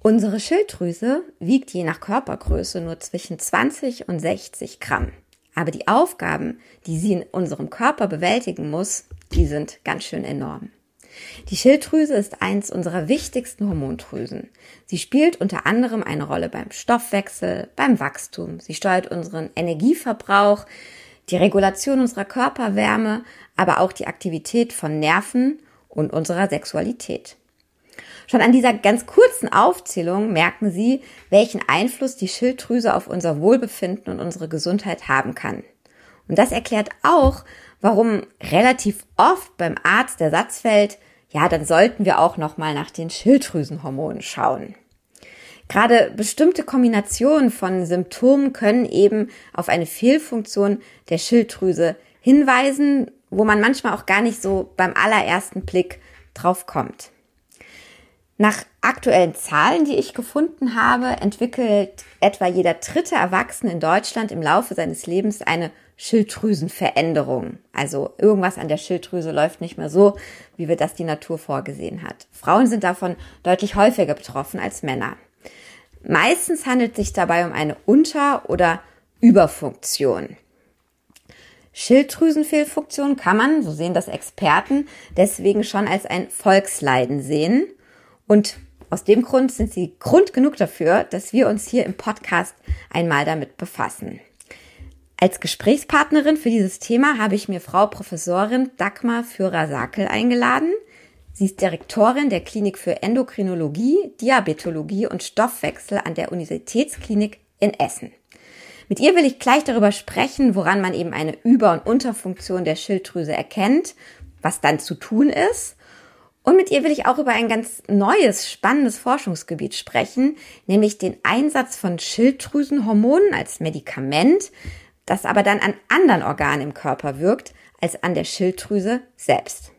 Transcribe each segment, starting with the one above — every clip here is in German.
Unsere Schilddrüse wiegt je nach Körpergröße nur zwischen 20 und 60 Gramm. Aber die Aufgaben, die sie in unserem Körper bewältigen muss, die sind ganz schön enorm. Die Schilddrüse ist eins unserer wichtigsten Hormondrüsen. Sie spielt unter anderem eine Rolle beim Stoffwechsel, beim Wachstum. Sie steuert unseren Energieverbrauch, die Regulation unserer Körperwärme, aber auch die Aktivität von Nerven und unserer Sexualität. Schon an dieser ganz kurzen Aufzählung merken Sie, welchen Einfluss die Schilddrüse auf unser Wohlbefinden und unsere Gesundheit haben kann. Und das erklärt auch, warum relativ oft beim Arzt der Satz fällt, ja, dann sollten wir auch noch mal nach den Schilddrüsenhormonen schauen. Gerade bestimmte Kombinationen von Symptomen können eben auf eine Fehlfunktion der Schilddrüse hinweisen, wo man manchmal auch gar nicht so beim allerersten Blick drauf kommt. Nach aktuellen Zahlen, die ich gefunden habe, entwickelt etwa jeder dritte Erwachsene in Deutschland im Laufe seines Lebens eine Schilddrüsenveränderung. Also irgendwas an der Schilddrüse läuft nicht mehr so, wie wir das die Natur vorgesehen hat. Frauen sind davon deutlich häufiger betroffen als Männer. Meistens handelt es sich dabei um eine Unter- oder Überfunktion. Schilddrüsenfehlfunktion kann man, so sehen das Experten, deswegen schon als ein Volksleiden sehen. Und aus dem Grund sind sie Grund genug dafür, dass wir uns hier im Podcast einmal damit befassen. Als Gesprächspartnerin für dieses Thema habe ich mir Frau Professorin Dagmar Führer-Sakel eingeladen. Sie ist Direktorin der Klinik für Endokrinologie, Diabetologie und Stoffwechsel an der Universitätsklinik in Essen. Mit ihr will ich gleich darüber sprechen, woran man eben eine Über- und Unterfunktion der Schilddrüse erkennt, was dann zu tun ist. Und mit ihr will ich auch über ein ganz neues, spannendes Forschungsgebiet sprechen, nämlich den Einsatz von Schilddrüsenhormonen als Medikament, das aber dann an anderen Organen im Körper wirkt als an der Schilddrüse selbst.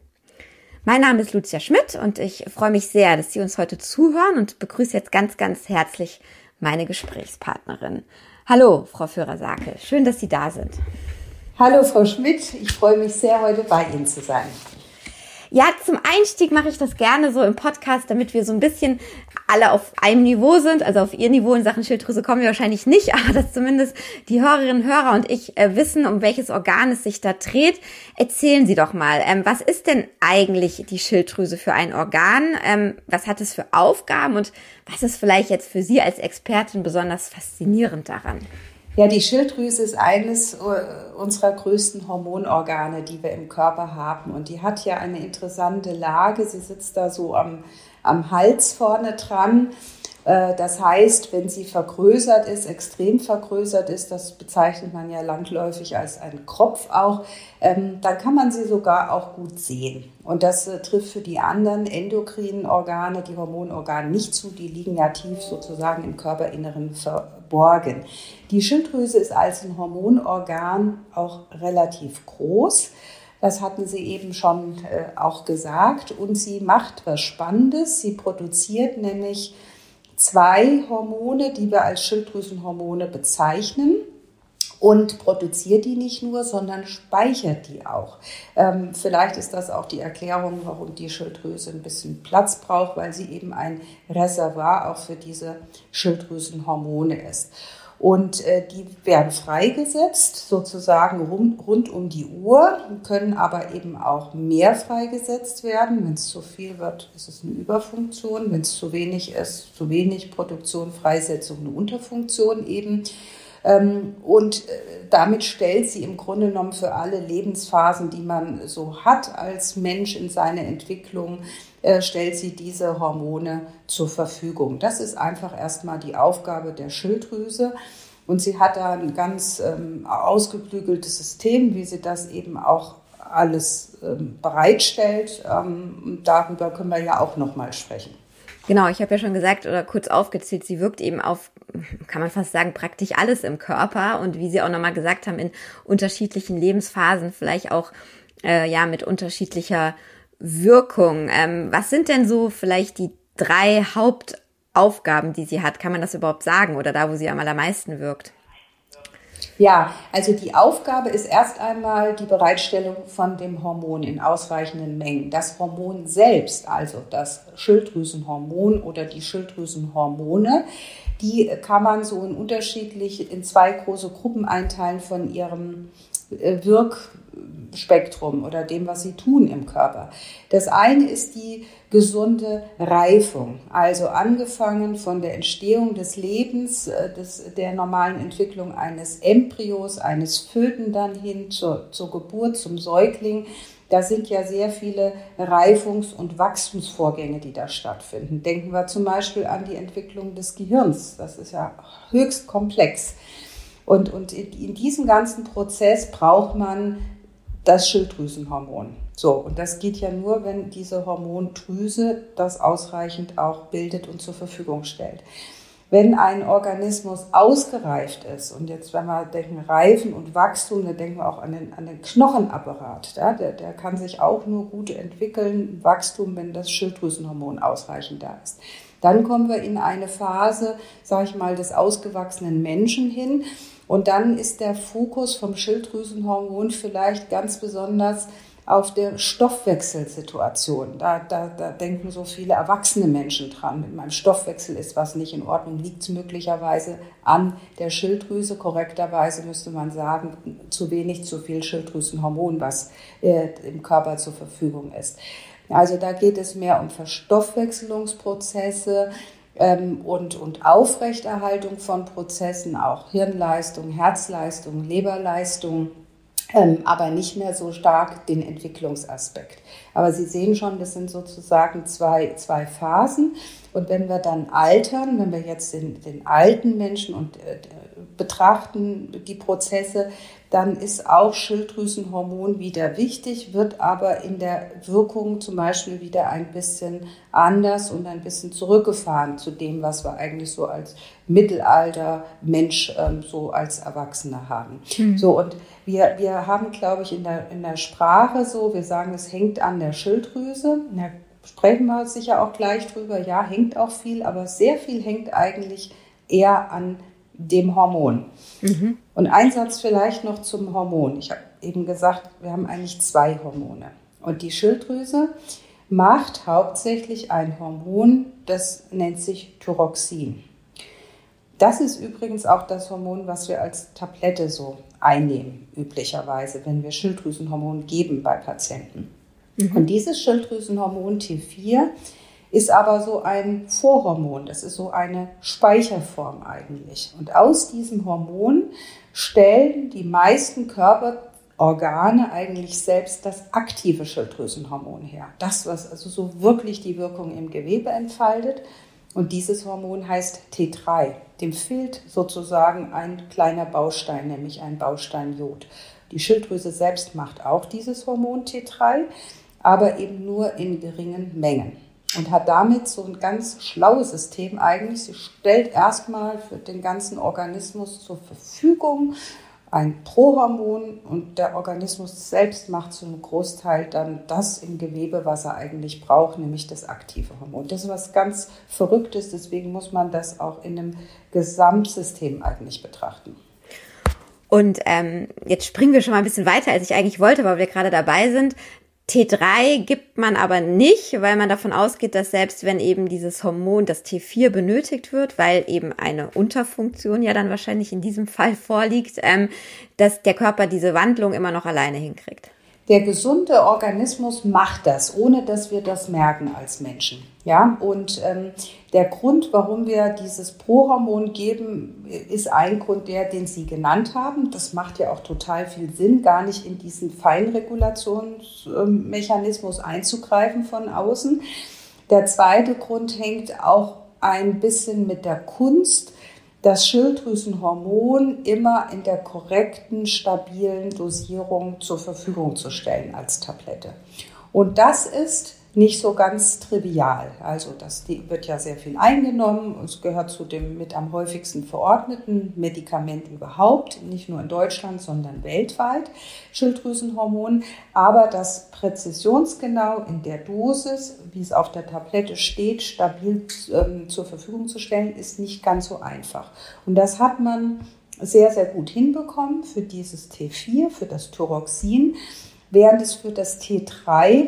Mein Name ist Lucia Schmidt und ich freue mich sehr, dass Sie uns heute zuhören und begrüße jetzt ganz, ganz herzlich meine Gesprächspartnerin. Hallo, Frau Führer-Sakel. Schön, dass Sie da sind. Hallo, Frau Schmidt. Ich freue mich sehr, heute bei Ihnen zu sein. Ja, zum Einstieg mache ich das gerne so im Podcast, damit wir so ein bisschen alle auf einem Niveau sind. Also auf ihr Niveau in Sachen Schilddrüse kommen wir wahrscheinlich nicht, aber dass zumindest die Hörerinnen, Hörer und ich äh, wissen, um welches Organ es sich da dreht. Erzählen Sie doch mal, ähm, was ist denn eigentlich die Schilddrüse für ein Organ? Ähm, was hat es für Aufgaben und was ist vielleicht jetzt für Sie als Expertin besonders faszinierend daran? Ja, die Schilddrüse ist eines äh, unserer größten Hormonorgane, die wir im Körper haben. Und die hat ja eine interessante Lage. Sie sitzt da so am, am Hals vorne dran. Äh, das heißt, wenn sie vergrößert ist, extrem vergrößert ist, das bezeichnet man ja landläufig als einen Kropf auch, ähm, dann kann man sie sogar auch gut sehen. Und das äh, trifft für die anderen endokrinen Organe, die Hormonorgane nicht zu, die liegen ja tief sozusagen im Körperinneren verborgen. Die Schilddrüse ist als ein Hormonorgan auch relativ groß. Das hatten Sie eben schon äh, auch gesagt. Und sie macht was Spannendes. Sie produziert nämlich zwei Hormone, die wir als Schilddrüsenhormone bezeichnen und produziert die nicht nur, sondern speichert die auch. Ähm, vielleicht ist das auch die Erklärung, warum die Schilddrüse ein bisschen Platz braucht, weil sie eben ein Reservoir auch für diese Schilddrüsenhormone ist. Und äh, die werden freigesetzt, sozusagen rund, rund um die Uhr, können aber eben auch mehr freigesetzt werden. Wenn es zu viel wird, ist es eine Überfunktion. Wenn es zu wenig ist, zu wenig Produktion, Freisetzung, eine Unterfunktion eben. Ähm, und äh, damit stellt sie im Grunde genommen für alle Lebensphasen, die man so hat als Mensch in seiner Entwicklung, äh, stellt sie diese Hormone zur Verfügung. Das ist einfach erstmal die Aufgabe der Schilddrüse. Und sie hat da ein ganz ähm, ausgeklügeltes System, wie sie das eben auch alles ähm, bereitstellt. Darüber können wir ja auch nochmal sprechen. Genau, ich habe ja schon gesagt oder kurz aufgezählt, sie wirkt eben auf, kann man fast sagen, praktisch alles im Körper und wie Sie auch nochmal gesagt haben, in unterschiedlichen Lebensphasen, vielleicht auch äh, ja mit unterschiedlicher Wirkung. Ähm, was sind denn so vielleicht die drei Hauptaufgaben, die sie hat? Kann man das überhaupt sagen oder da, wo sie am allermeisten wirkt? Ja, also die Aufgabe ist erst einmal die Bereitstellung von dem Hormon in ausreichenden Mengen. Das Hormon selbst, also das Schilddrüsenhormon oder die Schilddrüsenhormone, die kann man so in unterschiedlich in zwei große Gruppen einteilen von ihrem äh, Wirkspektrum oder dem, was sie tun im Körper. Das eine ist die gesunde Reifung, also angefangen von der Entstehung des Lebens, äh, des, der normalen Entwicklung eines Embryos, eines Föten dann hin zur, zur Geburt, zum Säugling. Da sind ja sehr viele Reifungs- und Wachstumsvorgänge, die da stattfinden. Denken wir zum Beispiel an die Entwicklung des Gehirns. Das ist ja höchst komplex. Und, und in diesem ganzen Prozess braucht man das Schilddrüsenhormon. So, und das geht ja nur, wenn diese Hormondrüse das ausreichend auch bildet und zur Verfügung stellt. Wenn ein Organismus ausgereift ist, und jetzt, wenn wir denken, Reifen und Wachstum, dann denken wir auch an den, an den Knochenapparat. Ja? Der, der kann sich auch nur gut entwickeln, Wachstum, wenn das Schilddrüsenhormon ausreichend da ist. Dann kommen wir in eine Phase, sage ich mal, des ausgewachsenen Menschen hin. Und dann ist der Fokus vom Schilddrüsenhormon vielleicht ganz besonders auf der Stoffwechselsituation. Da, da, da denken so viele erwachsene Menschen dran. Mit meinem Stoffwechsel ist was nicht in Ordnung, liegt es möglicherweise an der Schilddrüse. Korrekterweise müsste man sagen, zu wenig, zu viel Schilddrüsenhormon, was äh, im Körper zur Verfügung ist. Also da geht es mehr um Verstoffwechselungsprozesse, ähm, und, und Aufrechterhaltung von Prozessen, auch Hirnleistung, Herzleistung, Leberleistung, ähm, aber nicht mehr so stark den Entwicklungsaspekt. Aber Sie sehen schon, das sind sozusagen zwei, zwei Phasen. Und wenn wir dann altern, wenn wir jetzt den, den alten Menschen und äh, betrachten, die Prozesse, dann ist auch Schilddrüsenhormon wieder wichtig, wird aber in der Wirkung zum Beispiel wieder ein bisschen anders und ein bisschen zurückgefahren zu dem, was wir eigentlich so als Mittelalter Mensch ähm, so als Erwachsene haben. Mhm. So und wir, wir haben, glaube ich, in der, in der Sprache so, wir sagen, es hängt an der Schilddrüse. Da sprechen wir sicher auch gleich drüber. Ja, hängt auch viel, aber sehr viel hängt eigentlich eher an dem Hormon. Mhm. Und ein Satz vielleicht noch zum Hormon. Ich habe eben gesagt, wir haben eigentlich zwei Hormone. Und die Schilddrüse macht hauptsächlich ein Hormon, das nennt sich Thyroxin. Das ist übrigens auch das Hormon, was wir als Tablette so einnehmen, üblicherweise, wenn wir Schilddrüsenhormon geben bei Patienten. Mhm. Und dieses Schilddrüsenhormon T4 ist aber so ein Vorhormon. Das ist so eine Speicherform eigentlich. Und aus diesem Hormon stellen die meisten Körperorgane eigentlich selbst das aktive Schilddrüsenhormon her. Das, was also so wirklich die Wirkung im Gewebe entfaltet. Und dieses Hormon heißt T3. Dem fehlt sozusagen ein kleiner Baustein, nämlich ein Baustein Jod. Die Schilddrüse selbst macht auch dieses Hormon T3, aber eben nur in geringen Mengen und hat damit so ein ganz schlaues System eigentlich. Sie stellt erstmal für den ganzen Organismus zur Verfügung ein Prohormon und der Organismus selbst macht zu einem Großteil dann das im Gewebe, was er eigentlich braucht, nämlich das aktive Hormon. Das ist was ganz Verrücktes, deswegen muss man das auch in einem Gesamtsystem eigentlich betrachten. Und ähm, jetzt springen wir schon mal ein bisschen weiter, als ich eigentlich wollte, weil wir gerade dabei sind. T3 gibt man aber nicht, weil man davon ausgeht, dass selbst wenn eben dieses Hormon, das T4 benötigt wird, weil eben eine Unterfunktion ja dann wahrscheinlich in diesem Fall vorliegt, ähm, dass der Körper diese Wandlung immer noch alleine hinkriegt. Der gesunde Organismus macht das, ohne dass wir das merken als Menschen. Ja, und ähm, der Grund, warum wir dieses Prohormon geben, ist ein Grund der, den Sie genannt haben. Das macht ja auch total viel Sinn, gar nicht in diesen Feinregulationsmechanismus einzugreifen von außen. Der zweite Grund hängt auch ein bisschen mit der Kunst das Schilddrüsenhormon immer in der korrekten, stabilen Dosierung zur Verfügung zu stellen als Tablette. Und das ist nicht so ganz trivial. Also das wird ja sehr viel eingenommen. Es gehört zu dem mit am häufigsten verordneten Medikament überhaupt, nicht nur in Deutschland, sondern weltweit, Schilddrüsenhormon. Aber das präzisionsgenau in der Dosis, wie es auf der Tablette steht, stabil ähm, zur Verfügung zu stellen, ist nicht ganz so einfach. Und das hat man sehr, sehr gut hinbekommen für dieses T4, für das Thyroxin, während es für das T3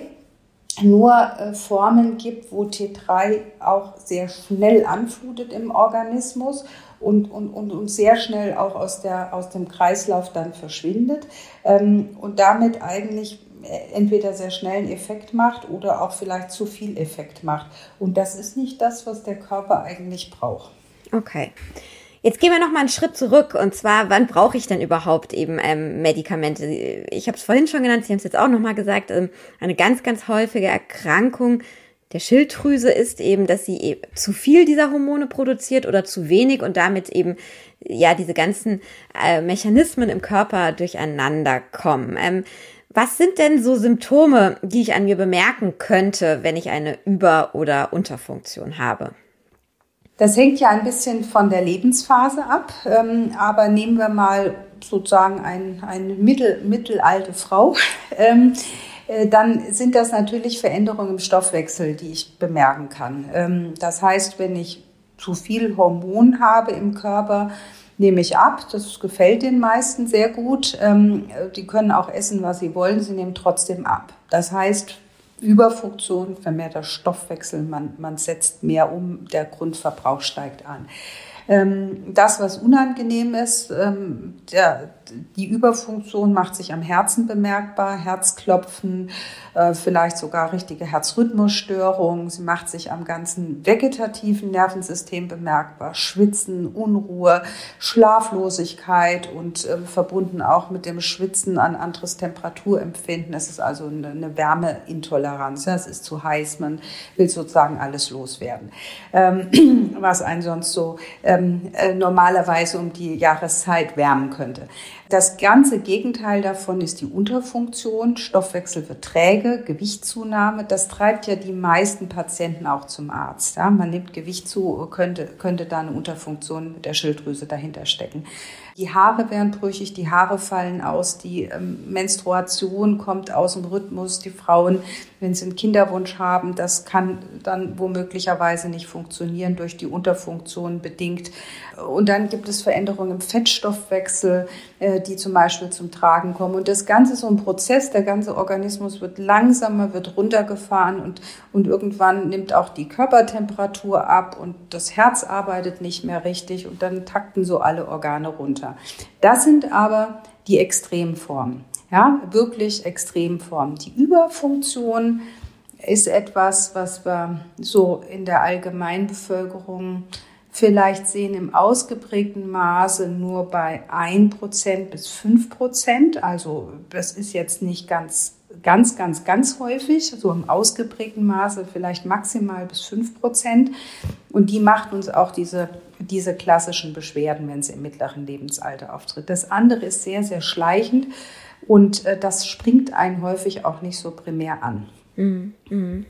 nur äh, Formen gibt, wo T3 auch sehr schnell anflutet im Organismus und, und, und, und sehr schnell auch aus, der, aus dem Kreislauf dann verschwindet ähm, und damit eigentlich äh, entweder sehr schnell einen Effekt macht oder auch vielleicht zu viel Effekt macht. Und das ist nicht das, was der Körper eigentlich braucht. Okay. Jetzt gehen wir noch mal einen Schritt zurück und zwar, wann brauche ich denn überhaupt eben ähm, Medikamente? Ich habe es vorhin schon genannt, Sie haben es jetzt auch noch mal gesagt. Ähm, eine ganz, ganz häufige Erkrankung der Schilddrüse ist eben, dass sie eben zu viel dieser Hormone produziert oder zu wenig und damit eben ja diese ganzen äh, Mechanismen im Körper durcheinander kommen. Ähm, was sind denn so Symptome, die ich an mir bemerken könnte, wenn ich eine Über- oder Unterfunktion habe? Das hängt ja ein bisschen von der Lebensphase ab, ähm, aber nehmen wir mal sozusagen ein, eine mittel, mittelalte Frau. Ähm, äh, dann sind das natürlich Veränderungen im Stoffwechsel, die ich bemerken kann. Ähm, das heißt, wenn ich zu viel Hormon habe im Körper, nehme ich ab. Das gefällt den meisten sehr gut. Ähm, die können auch essen, was sie wollen. Sie nehmen trotzdem ab. Das heißt, Überfunktion, vermehrter Stoffwechsel, man, man setzt mehr um, der Grundverbrauch steigt an. Ähm, das, was unangenehm ist, ähm, der, die Überfunktion macht sich am Herzen bemerkbar, Herzklopfen, äh, vielleicht sogar richtige Herzrhythmusstörungen. Sie macht sich am ganzen vegetativen Nervensystem bemerkbar, Schwitzen, Unruhe, Schlaflosigkeit und äh, verbunden auch mit dem Schwitzen an anderes Temperaturempfinden. Es ist also eine, eine Wärmeintoleranz. Es ist zu heiß, man will sozusagen alles loswerden, ähm, was einen sonst so ähm, äh, normalerweise um die Jahreszeit wärmen könnte. Das ganze Gegenteil davon ist die Unterfunktion. Stoffwechsel wird Gewichtszunahme. Das treibt ja die meisten Patienten auch zum Arzt. Ja, man nimmt Gewicht zu, könnte, könnte da eine Unterfunktion der Schilddrüse dahinter stecken. Die Haare werden brüchig, die Haare fallen aus, die ähm, Menstruation kommt aus dem Rhythmus. Die Frauen, wenn sie einen Kinderwunsch haben, das kann dann womöglicherweise nicht funktionieren durch die Unterfunktion bedingt. Und dann gibt es Veränderungen im Fettstoffwechsel, äh, die zum Beispiel zum Tragen kommen. Und das Ganze ist so ein Prozess, der ganze Organismus wird langsamer, wird runtergefahren und, und irgendwann nimmt auch die Körpertemperatur ab und das Herz arbeitet nicht mehr richtig und dann takten so alle Organe runter runter. Das sind aber die Extremformen. Ja, wirklich Extremformen. Die Überfunktion ist etwas, was wir so in der Allgemeinbevölkerung vielleicht sehen im ausgeprägten Maße nur bei 1% bis 5%. Also das ist jetzt nicht ganz, ganz, ganz, ganz häufig, so im ausgeprägten Maße vielleicht maximal bis 5%. Und die macht uns auch diese diese klassischen Beschwerden, wenn sie im mittleren Lebensalter auftritt. Das andere ist sehr, sehr schleichend und äh, das springt einen häufig auch nicht so primär an. Mhm. mhm.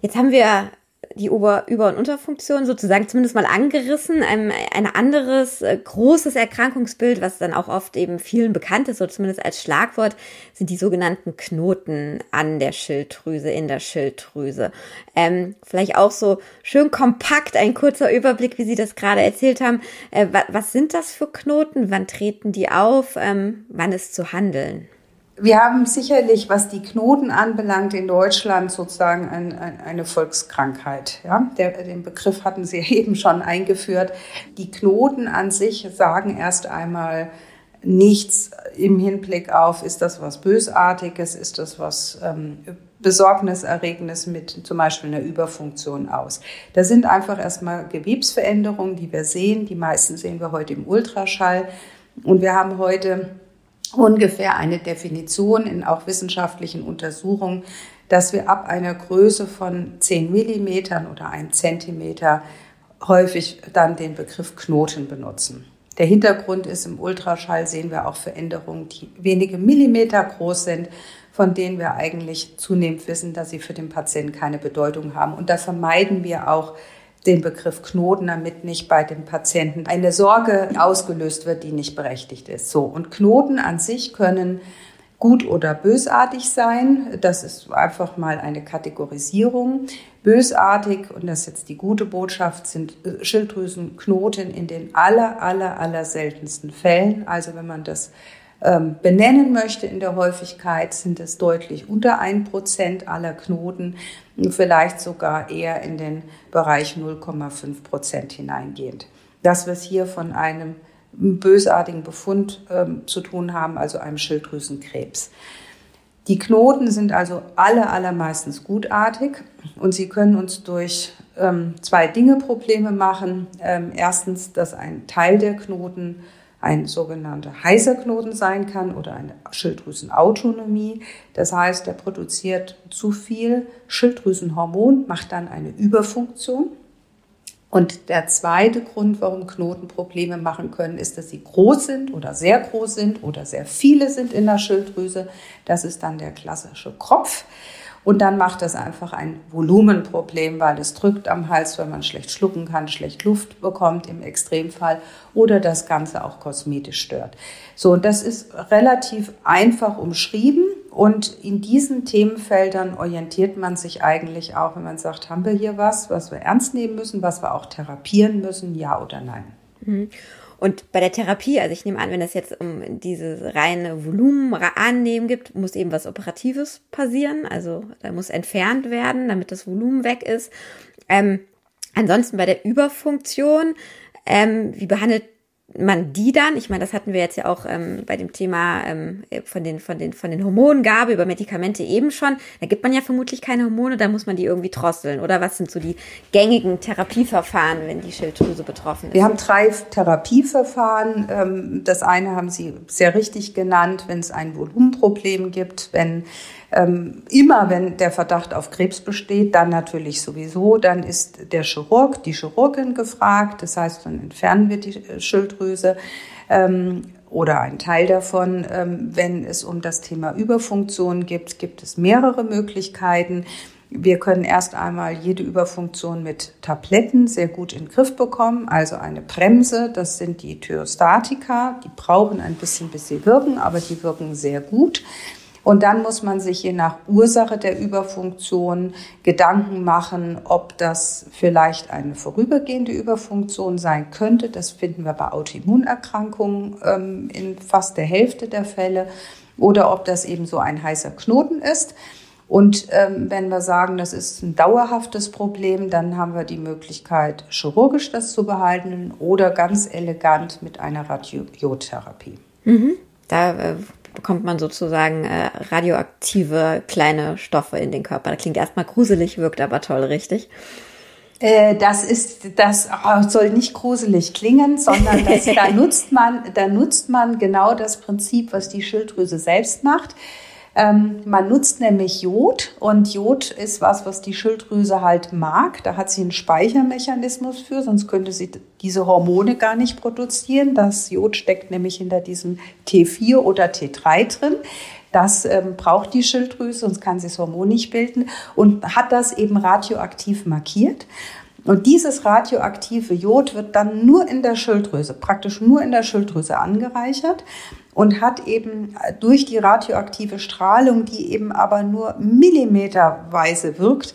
Jetzt haben wir die Ober-, Über- und Unterfunktion sozusagen zumindest mal angerissen. Ein, ein anderes äh, großes Erkrankungsbild, was dann auch oft eben vielen bekannt ist, oder zumindest als Schlagwort, sind die sogenannten Knoten an der Schilddrüse, in der Schilddrüse. Ähm, vielleicht auch so schön kompakt ein kurzer Überblick, wie Sie das gerade erzählt haben. Äh, was sind das für Knoten? Wann treten die auf? Ähm, wann ist zu handeln? Wir haben sicherlich, was die Knoten anbelangt, in Deutschland sozusagen ein, ein, eine Volkskrankheit. Ja? Der, den Begriff hatten Sie eben schon eingeführt. Die Knoten an sich sagen erst einmal nichts im Hinblick auf, ist das was Bösartiges, ist das was ähm, Besorgniserregendes mit zum Beispiel einer Überfunktion aus. Da sind einfach erstmal Gewebsveränderungen, die wir sehen. Die meisten sehen wir heute im Ultraschall. Und wir haben heute ungefähr eine Definition in auch wissenschaftlichen Untersuchungen, dass wir ab einer Größe von 10 Millimetern oder 1 Zentimeter häufig dann den Begriff Knoten benutzen. Der Hintergrund ist, im Ultraschall sehen wir auch Veränderungen, die wenige Millimeter groß sind, von denen wir eigentlich zunehmend wissen, dass sie für den Patienten keine Bedeutung haben. Und da vermeiden wir auch den Begriff Knoten, damit nicht bei dem Patienten eine Sorge ausgelöst wird, die nicht berechtigt ist. So. Und Knoten an sich können gut oder bösartig sein. Das ist einfach mal eine Kategorisierung. Bösartig, und das ist jetzt die gute Botschaft, sind äh, Schilddrüsenknoten in den aller, aller, aller seltensten Fällen. Also wenn man das benennen möchte in der Häufigkeit, sind es deutlich unter ein Prozent aller Knoten, vielleicht sogar eher in den Bereich 0,5 Prozent hineingehend. Dass wir es hier von einem bösartigen Befund ähm, zu tun haben, also einem Schilddrüsenkrebs. Die Knoten sind also alle allermeistens gutartig und sie können uns durch ähm, zwei Dinge Probleme machen. Ähm, erstens, dass ein Teil der Knoten ein sogenannter heißer Knoten sein kann oder eine Schilddrüsenautonomie. Das heißt, er produziert zu viel Schilddrüsenhormon, macht dann eine Überfunktion. Und der zweite Grund, warum Knoten Probleme machen können, ist, dass sie groß sind oder sehr groß sind oder sehr viele sind in der Schilddrüse. Das ist dann der klassische Kropf. Und dann macht das einfach ein Volumenproblem, weil es drückt am Hals, wenn man schlecht schlucken kann, schlecht Luft bekommt im Extremfall oder das Ganze auch kosmetisch stört. So, und das ist relativ einfach umschrieben. Und in diesen Themenfeldern orientiert man sich eigentlich auch, wenn man sagt, haben wir hier was, was wir ernst nehmen müssen, was wir auch therapieren müssen, ja oder nein. Mhm. Und bei der Therapie, also ich nehme an, wenn es jetzt um dieses reine Volumen annehmen gibt, muss eben was Operatives passieren. Also da muss entfernt werden, damit das Volumen weg ist. Ähm, ansonsten bei der Überfunktion, ähm, wie behandelt man die dann, ich meine, das hatten wir jetzt ja auch ähm, bei dem Thema ähm, von den von den von den Hormongabe über Medikamente eben schon. Da gibt man ja vermutlich keine Hormone, da muss man die irgendwie drosseln. Oder was sind so die gängigen Therapieverfahren, wenn die Schilddrüse betroffen ist? Wir haben drei Therapieverfahren. Ähm, das eine haben Sie sehr richtig genannt, wenn es ein Volumenproblem gibt, wenn ähm, immer wenn der Verdacht auf Krebs besteht, dann natürlich sowieso, dann ist der Chirurg, die Chirurgin gefragt. Das heißt, dann entfernen wir die äh, Schilddrüse ähm, oder einen Teil davon. Ähm, wenn es um das Thema Überfunktion gibt, gibt es mehrere Möglichkeiten. Wir können erst einmal jede Überfunktion mit Tabletten sehr gut in den Griff bekommen. Also eine Bremse, das sind die Thyrostatika. Die brauchen ein bisschen, bis sie wirken, aber die wirken sehr gut. Und dann muss man sich je nach Ursache der Überfunktion Gedanken machen, ob das vielleicht eine vorübergehende Überfunktion sein könnte. Das finden wir bei Autoimmunerkrankungen ähm, in fast der Hälfte der Fälle. Oder ob das eben so ein heißer Knoten ist. Und ähm, wenn wir sagen, das ist ein dauerhaftes Problem, dann haben wir die Möglichkeit, chirurgisch das zu behalten oder ganz elegant mit einer Radiotherapie. Mhm. Da äh, bekommt man sozusagen äh, radioaktive kleine Stoffe in den Körper. Das klingt erstmal gruselig, wirkt aber toll, richtig? Äh, das ist, das soll nicht gruselig klingen, sondern das, da nutzt man, da nutzt man genau das Prinzip, was die Schilddrüse selbst macht. Ähm, man nutzt nämlich Jod und Jod ist was, was die Schilddrüse halt mag. Da hat sie einen Speichermechanismus für, sonst könnte sie diese Hormone gar nicht produzieren. Das Jod steckt nämlich hinter diesem T4 oder T3 drin. Das ähm, braucht die Schilddrüse, sonst kann sie das Hormon nicht bilden und hat das eben radioaktiv markiert. Und dieses radioaktive Jod wird dann nur in der Schilddrüse, praktisch nur in der Schilddrüse angereichert und hat eben durch die radioaktive Strahlung, die eben aber nur millimeterweise wirkt,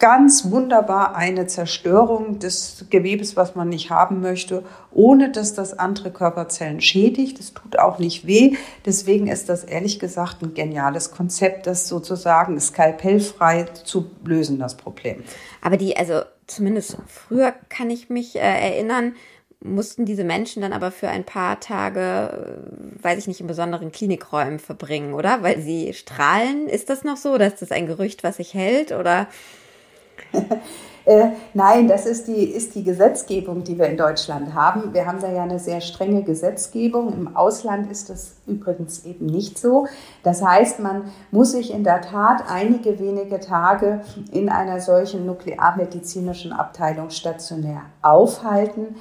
ganz wunderbar eine Zerstörung des Gewebes, was man nicht haben möchte, ohne dass das andere Körperzellen schädigt. Es tut auch nicht weh. Deswegen ist das ehrlich gesagt ein geniales Konzept, das sozusagen skalpellfrei zu lösen, das Problem. Aber die, also zumindest früher kann ich mich äh, erinnern, mussten diese Menschen dann aber für ein paar Tage, äh, weiß ich nicht, in besonderen Klinikräumen verbringen, oder? Weil sie strahlen. Ist das noch so? Oder ist das ein Gerücht, was sich hält? Oder? äh, nein, das ist die, ist die Gesetzgebung, die wir in Deutschland haben. Wir haben da ja eine sehr strenge Gesetzgebung. Im Ausland ist das übrigens eben nicht so. Das heißt, man muss sich in der Tat einige wenige Tage in einer solchen nuklearmedizinischen Abteilung stationär aufhalten.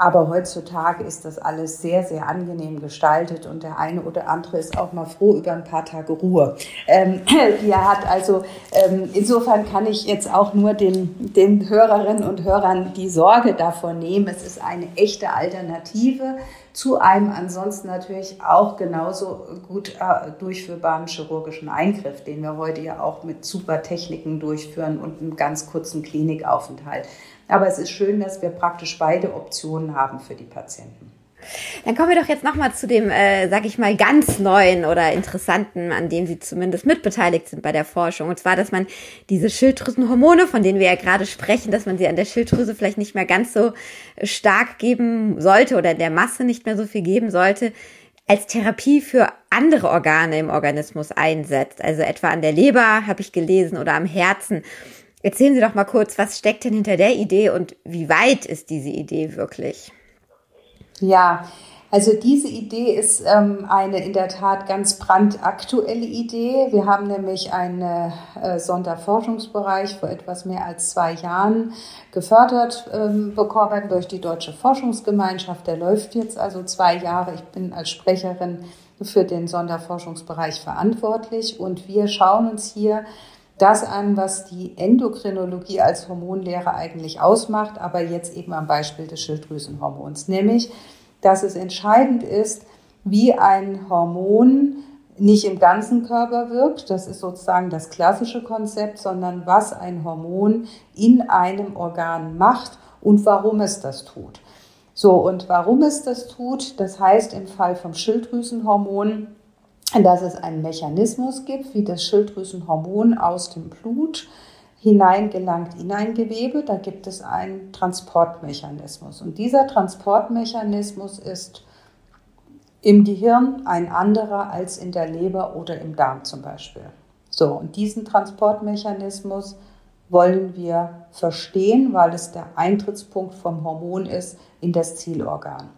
Aber heutzutage ist das alles sehr, sehr angenehm gestaltet und der eine oder andere ist auch mal froh über ein paar Tage Ruhe, ähm, die er hat. Also ähm, insofern kann ich jetzt auch nur den, den Hörerinnen und Hörern die Sorge davor nehmen. Es ist eine echte Alternative zu einem ansonsten natürlich auch genauso gut äh, durchführbaren chirurgischen Eingriff, den wir heute ja auch mit super Techniken durchführen und einem ganz kurzen Klinikaufenthalt. Aber es ist schön, dass wir praktisch beide Optionen haben für die Patienten. Dann kommen wir doch jetzt nochmal zu dem, äh, sag ich mal, ganz neuen oder interessanten, an dem Sie zumindest mitbeteiligt sind bei der Forschung. Und zwar, dass man diese Schilddrüsenhormone, von denen wir ja gerade sprechen, dass man sie an der Schilddrüse vielleicht nicht mehr ganz so stark geben sollte oder in der Masse nicht mehr so viel geben sollte, als Therapie für andere Organe im Organismus einsetzt. Also etwa an der Leber, habe ich gelesen, oder am Herzen. Erzählen Sie doch mal kurz, was steckt denn hinter der Idee und wie weit ist diese Idee wirklich? Ja, also diese Idee ist ähm, eine in der Tat ganz brandaktuelle Idee. Wir haben nämlich einen äh, Sonderforschungsbereich vor etwas mehr als zwei Jahren gefördert ähm, bekommen durch die Deutsche Forschungsgemeinschaft. Der läuft jetzt also zwei Jahre. Ich bin als Sprecherin für den Sonderforschungsbereich verantwortlich und wir schauen uns hier das an, was die Endokrinologie als Hormonlehre eigentlich ausmacht, aber jetzt eben am Beispiel des Schilddrüsenhormons, nämlich, dass es entscheidend ist, wie ein Hormon nicht im ganzen Körper wirkt, das ist sozusagen das klassische Konzept, sondern was ein Hormon in einem Organ macht und warum es das tut. So, und warum es das tut, das heißt im Fall vom Schilddrüsenhormon, dass es einen Mechanismus gibt, wie das Schilddrüsenhormon aus dem Blut hineingelangt in ein Gewebe. Da gibt es einen Transportmechanismus. Und dieser Transportmechanismus ist im Gehirn ein anderer als in der Leber oder im Darm zum Beispiel. So, und diesen Transportmechanismus wollen wir verstehen, weil es der Eintrittspunkt vom Hormon ist in das Zielorgan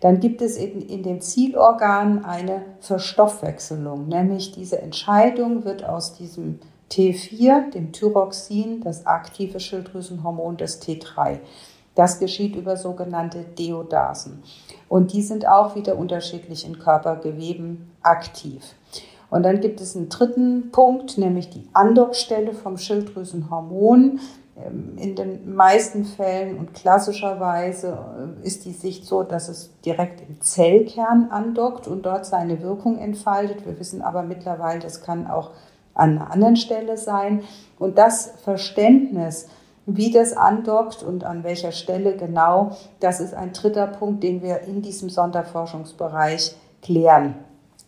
dann gibt es in, in dem Zielorgan eine Verstoffwechselung, nämlich diese Entscheidung wird aus diesem T4, dem Thyroxin, das aktive Schilddrüsenhormon des T3. Das geschieht über sogenannte Deodasen. Und die sind auch wieder unterschiedlich in Körpergeweben aktiv. Und dann gibt es einen dritten Punkt, nämlich die Andockstelle vom Schilddrüsenhormon. Ähm, in den meisten Fällen und klassischerweise äh, ist die Sicht so, dass es direkt im Zellkern andockt und dort seine Wirkung entfaltet. Wir wissen aber mittlerweile, das kann auch an einer anderen Stelle sein. Und das Verständnis, wie das andockt und an welcher Stelle genau, das ist ein dritter Punkt, den wir in diesem Sonderforschungsbereich klären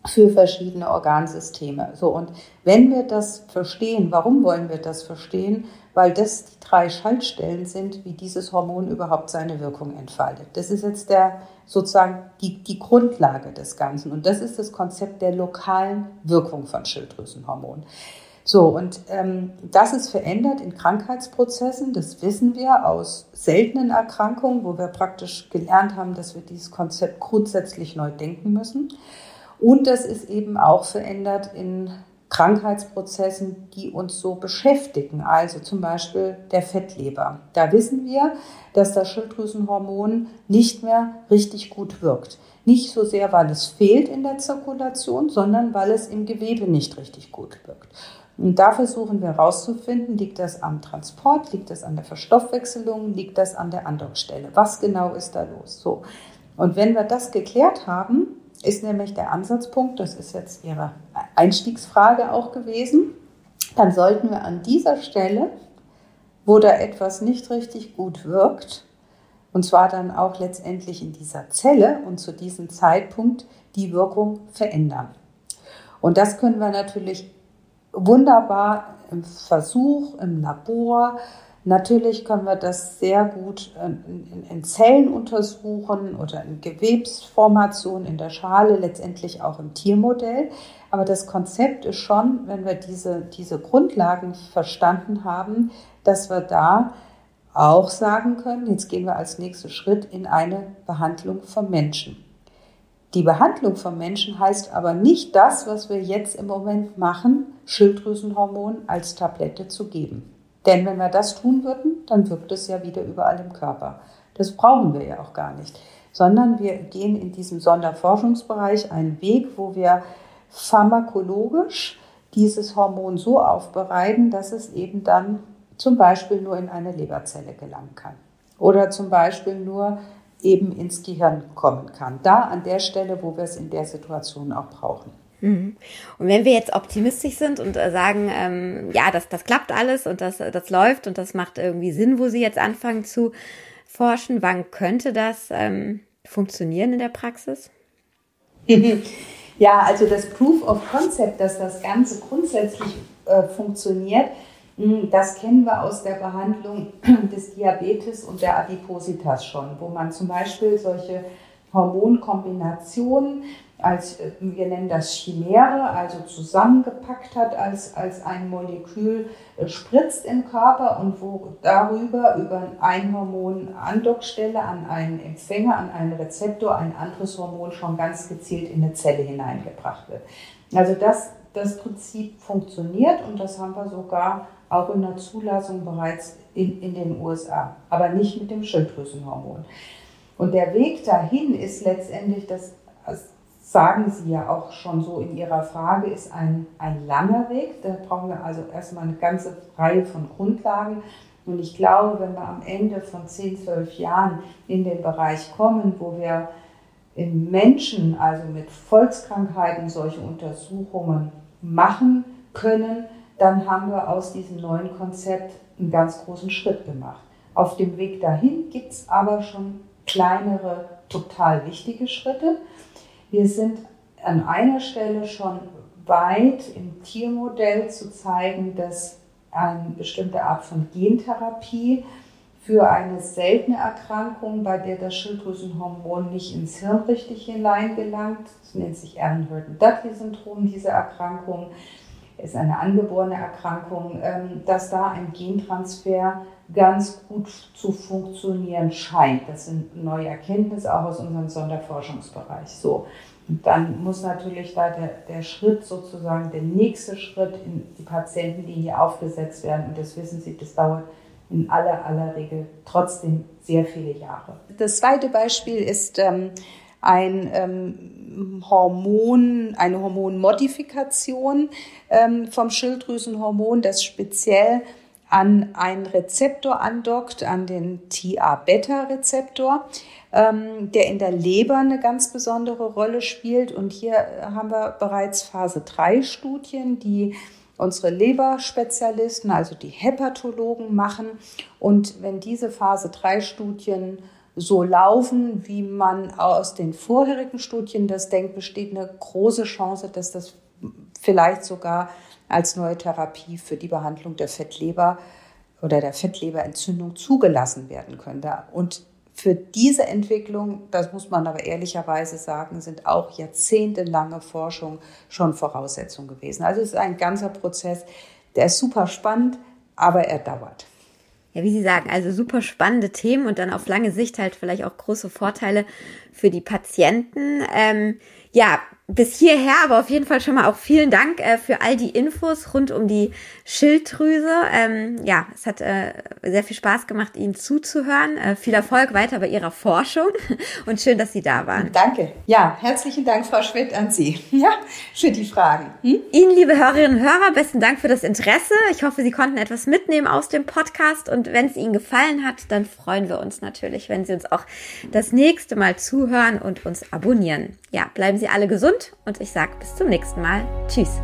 für verschiedene Organsysteme. So, und wenn wir das verstehen, warum wollen wir das verstehen? Weil das die drei Schaltstellen sind, wie dieses Hormon überhaupt seine Wirkung entfaltet. Das ist jetzt der, sozusagen die, die Grundlage des Ganzen. Und das ist das Konzept der lokalen Wirkung von Schilddrüsenhormonen. So, und ähm, das ist verändert in Krankheitsprozessen, das wissen wir aus seltenen Erkrankungen, wo wir praktisch gelernt haben, dass wir dieses Konzept grundsätzlich neu denken müssen. Und das ist eben auch verändert in Krankheitsprozessen, die uns so beschäftigen, also zum Beispiel der Fettleber. Da wissen wir, dass das Schilddrüsenhormon nicht mehr richtig gut wirkt. Nicht so sehr, weil es fehlt in der Zirkulation, sondern weil es im Gewebe nicht richtig gut wirkt. Und da versuchen wir herauszufinden, liegt das am Transport, liegt das an der Verstoffwechselung, liegt das an der Andockstelle? Was genau ist da los? So. Und wenn wir das geklärt haben, ist nämlich der Ansatzpunkt, das ist jetzt Ihre Einstiegsfrage auch gewesen, dann sollten wir an dieser Stelle, wo da etwas nicht richtig gut wirkt, und zwar dann auch letztendlich in dieser Zelle und zu diesem Zeitpunkt die Wirkung verändern. Und das können wir natürlich wunderbar im Versuch, im Labor, Natürlich können wir das sehr gut in, Zellen untersuchen oder in Gewebsformationen in der Schale, letztendlich auch im Tiermodell. Aber das Konzept ist schon, wenn wir diese, diese Grundlagen verstanden haben, dass wir da auch sagen können, jetzt gehen wir als nächsten Schritt in eine Behandlung vom Menschen. Die Behandlung vom Menschen heißt aber nicht das, was wir jetzt im Moment machen, Schilddrüsenhormon als Tablette zu geben. Denn wenn wir das tun würden, dann wirkt es ja wieder überall im Körper. Das brauchen wir ja auch gar nicht, sondern wir gehen in diesem Sonderforschungsbereich einen Weg, wo wir pharmakologisch dieses Hormon so aufbereiten, dass es eben dann zum Beispiel nur in eine Leberzelle gelangen kann oder zum Beispiel nur eben ins Gehirn kommen kann. Da an der Stelle, wo wir es in der Situation auch brauchen. Mhm. Und wenn wir jetzt optimistisch sind und äh, sagen, ähm, ja, das, das klappt alles und das, das läuft und das macht irgendwie Sinn, wo Sie jetzt anfangen zu forschen, wann könnte das ähm, funktionieren in der Praxis? Ja, also das Proof of Concept, dass das Ganze grundsätzlich äh, funktioniert, hm, das kennen wir aus der Behandlung des Diabetes und der Adipositas schon, wo man zum Beispiel solche Hormonkombinationen als, äh, wir nennen das Chimäre, also zusammengepackt hat als, als ein Molekül, äh, spritzt im Körper und wo darüber über ein Hormon Andockstelle an einen Empfänger, an einen Rezeptor, ein anderes Hormon schon ganz gezielt in eine Zelle hineingebracht wird. Also das, das Prinzip funktioniert und das haben wir sogar auch in der Zulassung bereits in, in den USA, aber nicht mit dem Schilddrüsenhormon. Und der Weg dahin ist letztendlich, das sagen Sie ja auch schon so in Ihrer Frage, ist ein, ein langer Weg. Da brauchen wir also erstmal eine ganze Reihe von Grundlagen. Und ich glaube, wenn wir am Ende von 10, 12 Jahren in den Bereich kommen, wo wir in Menschen, also mit Volkskrankheiten, solche Untersuchungen machen können, dann haben wir aus diesem neuen Konzept einen ganz großen Schritt gemacht. Auf dem Weg dahin gibt es aber schon kleinere, total wichtige Schritte. Wir sind an einer Stelle schon weit im Tiermodell zu zeigen, dass eine bestimmte Art von Gentherapie für eine seltene Erkrankung, bei der das Schilddrüsenhormon nicht ins Hirn richtig hineingelangt, das nennt sich Aaron-Burton-Dudley-Syndrom, diese Erkrankung, ist eine angeborene Erkrankung, ähm, dass da ein Gentransfer ganz gut zu funktionieren scheint. Das sind neue Erkenntnisse auch aus unserem Sonderforschungsbereich. So. Und dann muss natürlich da der, der Schritt sozusagen, der nächste Schritt in die Patientenlinie aufgesetzt werden. Und das wissen Sie, das dauert in aller, aller Regel trotzdem sehr viele Jahre. Das zweite Beispiel ist ähm, ein ähm, Hormon, eine Hormonmodifikation ähm, vom Schilddrüsenhormon, das speziell an einen Rezeptor andockt, an den TA-Beta-Rezeptor, ähm, der in der Leber eine ganz besondere Rolle spielt. Und hier haben wir bereits Phase 3 Studien, die unsere Leberspezialisten, also die Hepatologen machen. Und wenn diese Phase 3 Studien so laufen, wie man aus den vorherigen Studien das denkt, besteht eine große Chance, dass das vielleicht sogar als neue Therapie für die Behandlung der Fettleber oder der Fettleberentzündung zugelassen werden könnte. Und für diese Entwicklung, das muss man aber ehrlicherweise sagen, sind auch jahrzehntelange Forschung schon Voraussetzung gewesen. Also es ist ein ganzer Prozess, der ist super spannend, aber er dauert. Ja, wie Sie sagen, also super spannende Themen und dann auf lange Sicht halt vielleicht auch große Vorteile für die Patienten. Ähm, ja, bis hierher, aber auf jeden Fall schon mal auch vielen Dank äh, für all die Infos rund um die Schilddrüse. Ähm, ja, es hat äh, sehr viel Spaß gemacht, Ihnen zuzuhören. Äh, viel Erfolg weiter bei Ihrer Forschung und schön, dass Sie da waren. Danke. Ja, herzlichen Dank, Frau Schmidt, an Sie ja, für die Fragen. Hm? Ihnen, liebe Hörerinnen und Hörer, besten Dank für das Interesse. Ich hoffe, Sie konnten etwas mitnehmen aus dem Podcast und wenn es Ihnen gefallen hat, dann freuen wir uns natürlich, wenn Sie uns auch das nächste Mal zuhören und uns abonnieren. Ja, bleiben Sie alle gesund und ich sage bis zum nächsten Mal. Tschüss.